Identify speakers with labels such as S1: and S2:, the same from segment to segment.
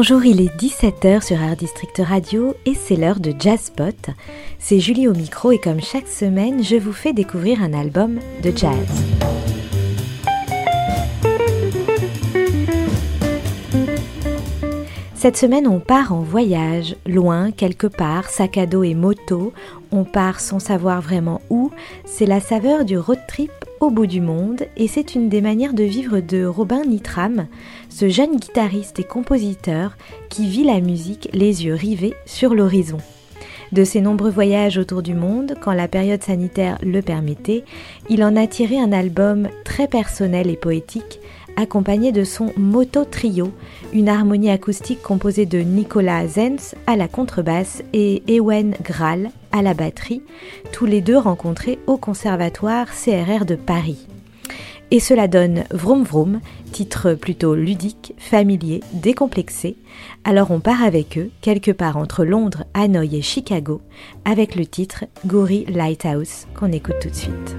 S1: Bonjour, il est 17h sur Art District Radio et c'est l'heure de Jazzpot. C'est Julie au micro et comme chaque semaine, je vous fais découvrir un album de jazz. Cette semaine, on part en voyage, loin, quelque part, sac à dos et moto. On part sans savoir vraiment où. C'est la saveur du road trip au bout du monde et c'est une des manières de vivre de Robin Nitram, ce jeune guitariste et compositeur qui vit la musique les yeux rivés sur l'horizon. De ses nombreux voyages autour du monde, quand la période sanitaire le permettait, il en a tiré un album très personnel et poétique accompagné de son Moto Trio, une harmonie acoustique composée de Nicolas Zenz à la contrebasse et Ewen Graal à la batterie, tous les deux rencontrés au Conservatoire CRR de Paris. Et cela donne Vroom Vroom, titre plutôt ludique, familier, décomplexé. Alors on part avec eux, quelque part entre Londres, Hanoï et Chicago, avec le titre Gory Lighthouse, qu'on écoute tout de suite.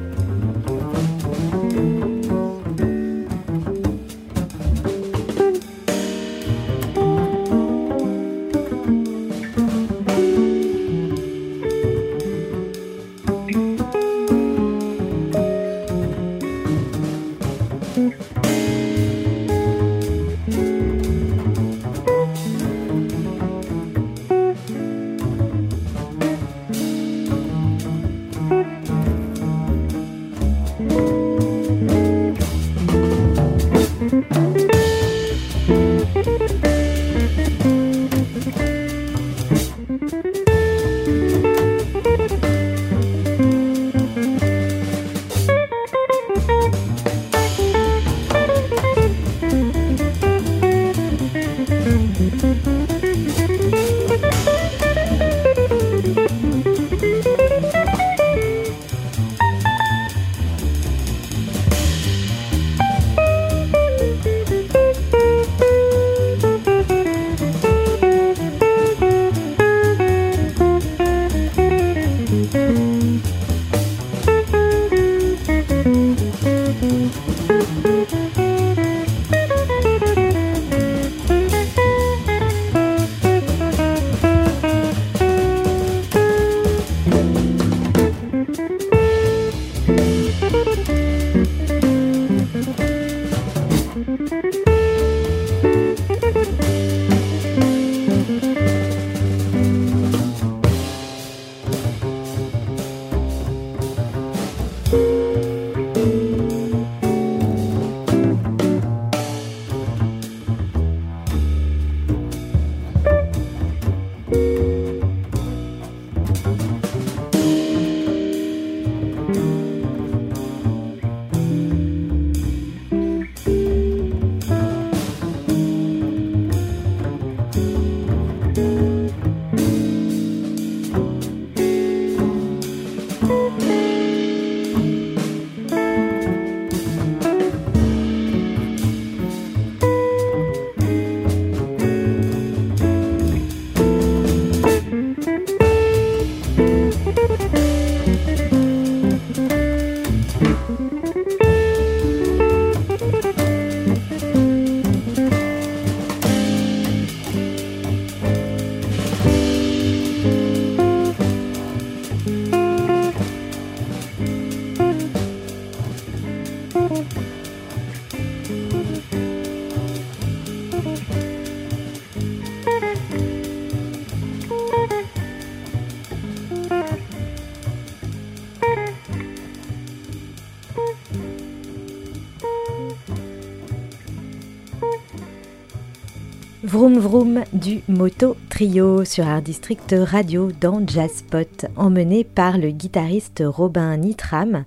S1: Vroom Vroom du Moto Trio sur Art District Radio dans Jazzpot, emmené par le guitariste Robin Nitram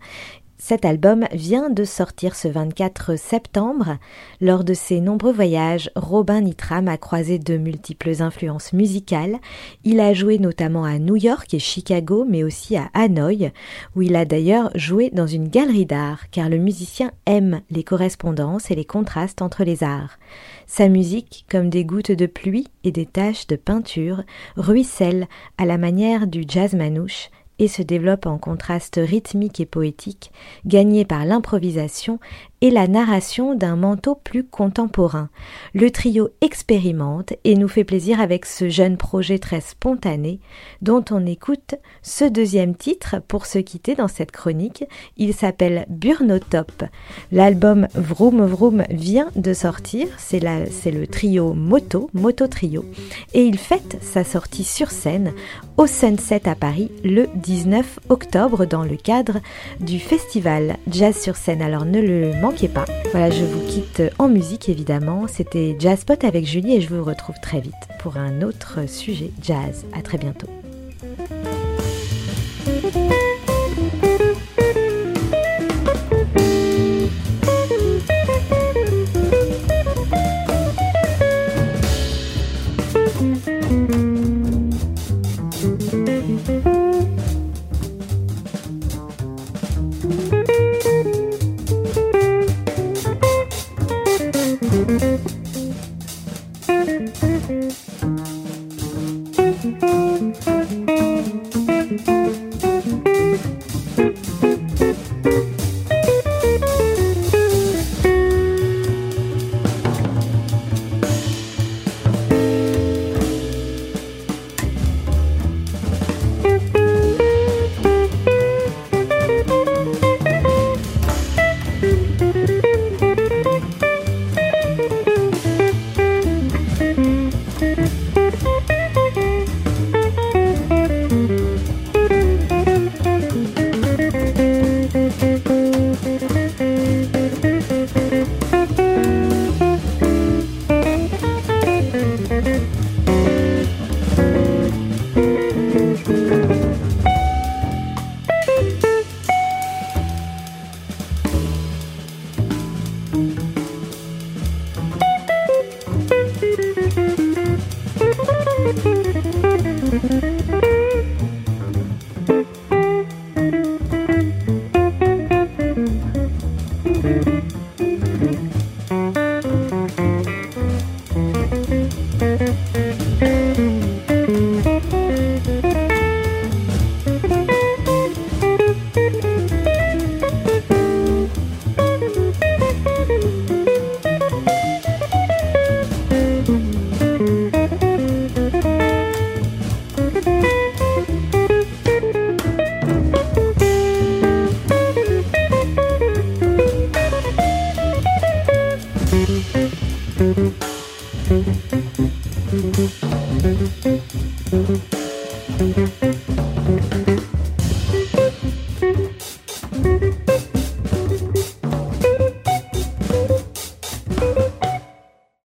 S1: cet album vient de sortir ce 24 septembre. Lors de ses nombreux voyages, Robin Nitram a croisé de multiples influences musicales. Il a joué notamment à New York et Chicago, mais aussi à Hanoï, où il a d'ailleurs joué dans une galerie d'art, car le musicien aime les correspondances et les contrastes entre les arts. Sa musique, comme des gouttes de pluie et des taches de peinture, ruisselle à la manière du jazz manouche se développe en contraste rythmique et poétique, gagné par l'improvisation et la narration d'un manteau plus contemporain. Le trio expérimente et nous fait plaisir avec ce jeune projet très spontané dont on écoute ce deuxième titre pour se quitter dans cette chronique. Il s'appelle Burnotop. L'album Vroom Vroom vient de sortir, c'est le trio Moto, Moto Trio, et il fête sa sortie sur scène au Sunset à Paris le 19 octobre dans le cadre du festival Jazz sur scène. Alors ne le manquez pas. Voilà, je vous quitte en musique évidemment. C'était Jazzpot avec Julie et je vous retrouve très vite pour un autre sujet jazz. À très bientôt.
S2: Thank you.